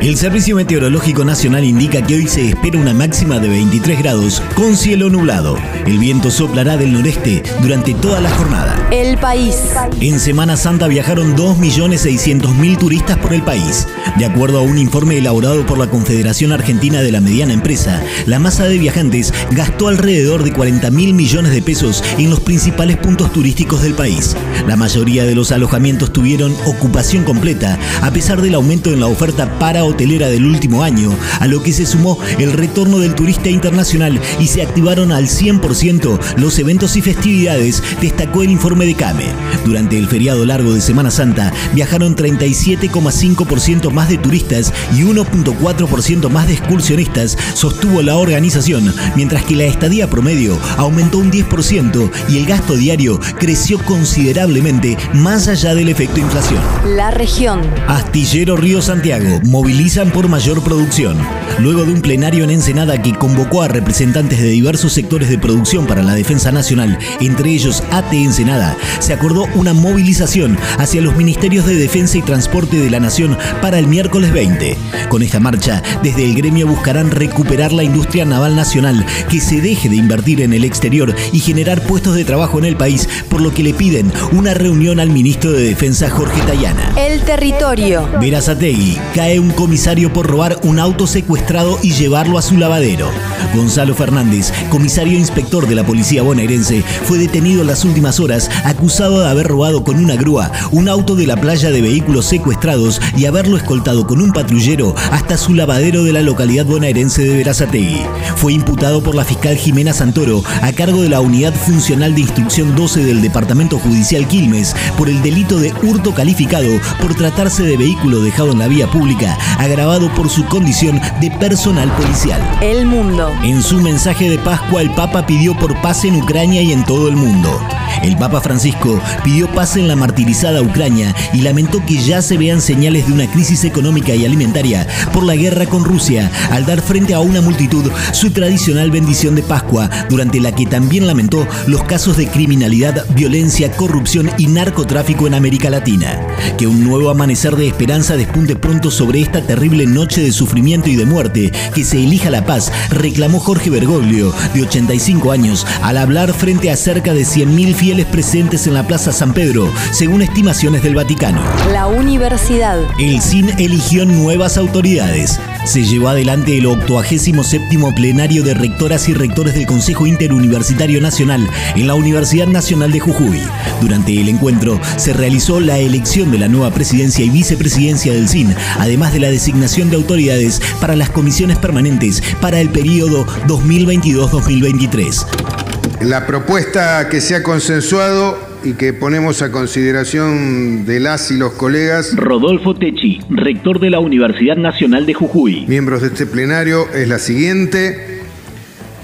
El Servicio Meteorológico Nacional indica que hoy se espera una máxima de 23 grados con cielo nublado. El viento soplará del noreste durante toda la jornada. El país. En Semana Santa viajaron 2.600.000 turistas por el país. De acuerdo a un informe elaborado por la Confederación Argentina de la Mediana Empresa, la masa de viajantes gastó alrededor de 40 mil millones de pesos en los principales puntos turísticos del país. La mayoría de los alojamientos tuvieron ocupación completa, a pesar del aumento en la oferta para hotelera del último año, a lo que se sumó el retorno del turista internacional y se activaron al 100% los eventos y festividades, destacó el informe de CAME. Durante el feriado largo de Semana Santa viajaron 37,5% más de turistas y 1.4% más de excursionistas, sostuvo la organización, mientras que la estadía promedio aumentó un 10% y el gasto diario creció considerablemente más allá del efecto inflación. La región. Astillero Río Santiago movilizan por mayor producción. Luego de un plenario en Ensenada que convocó a representantes de diversos sectores de producción para la defensa nacional, entre ellos AT Ensenada, se acordó una movilización hacia los ministerios de Defensa y Transporte de la Nación para el miércoles 20. Con esta marcha, desde el gremio buscarán recuperar la industria naval nacional, que se deje de invertir en el exterior y generar puestos de trabajo en el país, por lo que le piden una reunión al ministro de Defensa Jorge Tayana. El territorio. Verazategui cae un comisario por robar un auto secuestrado y llevarlo a su lavadero. Gonzalo Fernández, comisario inspector de la policía bonaerense, fue detenido en las últimas horas acusado de haber robado con una grúa un auto de la playa de vehículos secuestrados y haberlo escoltado con un patrullero hasta su lavadero de la localidad bonaerense de Verazategui. Fue imputado por la fiscal Jimena Santoro a cargo de la Unidad Funcional de Instrucción 12 del Departamento Judicial Quilmes por el delito de hurto calificado por tratarse de vehículo dejado en la vía pública, agravado por su condición de personal policial. El mundo. En su mensaje de Pascua, el Papa pidió por paz en Ucrania y en todo el mundo. El Papa Francisco pidió paz en la martirizada Ucrania y lamentó que ya se vean señales de una crisis económica y alimentaria por la guerra con Rusia, al dar frente a una multitud su tradicional bendición de Pascua, durante la que también lamentó los casos de criminalidad, violencia, corrupción y narcotráfico en América Latina. Que un nuevo amanecer de esperanza despunte pronto sobre esta terrible noche de sufrimiento y de muerte, que se elija la paz, reclamó Jorge Bergoglio, de 85 años, al hablar frente a cerca de 100.000 fieles presentes en la Plaza San Pedro, según estimaciones del Vaticano. La universidad. El CIN eligió nuevas autoridades. Se llevó adelante el 87 plenario de rectoras y rectores del Consejo Interuniversitario Nacional en la Universidad Nacional de Jujuy. Durante el encuentro se realizó la elección de la nueva presidencia y vicepresidencia del CIN, además de la designación de autoridades para las comisiones permanentes para el periodo 2022-2023. La propuesta que se ha consensuado y que ponemos a consideración de las y los colegas, Rodolfo Techi, rector de la Universidad Nacional de Jujuy. miembros de este plenario, es la siguiente.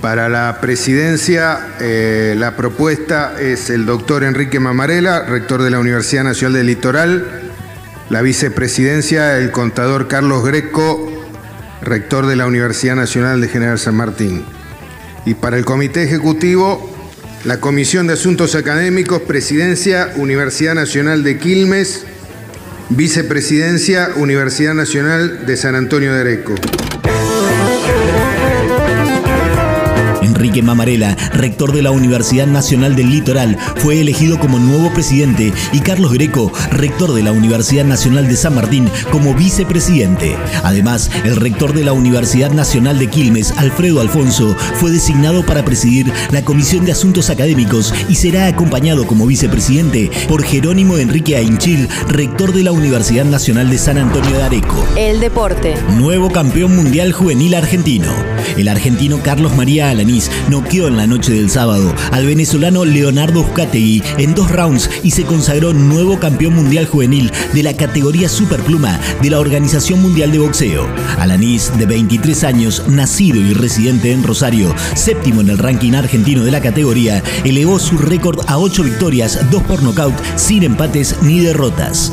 Para la presidencia, eh, la propuesta es el doctor Enrique Mamarela, rector de la Universidad Nacional del Litoral. La vicepresidencia, el contador Carlos Greco, rector de la Universidad Nacional de General San Martín. Y para el comité ejecutivo, la Comisión de Asuntos Académicos, Presidencia, Universidad Nacional de Quilmes, Vicepresidencia, Universidad Nacional de San Antonio de Areco. Enrique Mamarela, rector de la Universidad Nacional del Litoral, fue elegido como nuevo presidente y Carlos Greco, rector de la Universidad Nacional de San Martín, como vicepresidente. Además, el rector de la Universidad Nacional de Quilmes, Alfredo Alfonso, fue designado para presidir la Comisión de Asuntos Académicos y será acompañado como vicepresidente por Jerónimo Enrique Ainchil, rector de la Universidad Nacional de San Antonio de Areco. El deporte. Nuevo campeón mundial juvenil argentino. El argentino Carlos María Alanís noqueó en la noche del sábado al venezolano Leonardo Uzcategui en dos rounds y se consagró nuevo campeón mundial juvenil de la categoría superpluma de la Organización Mundial de Boxeo. Alanís, de 23 años, nacido y residente en Rosario, séptimo en el ranking argentino de la categoría, elevó su récord a 8 victorias, 2 por nocaut, sin empates ni derrotas.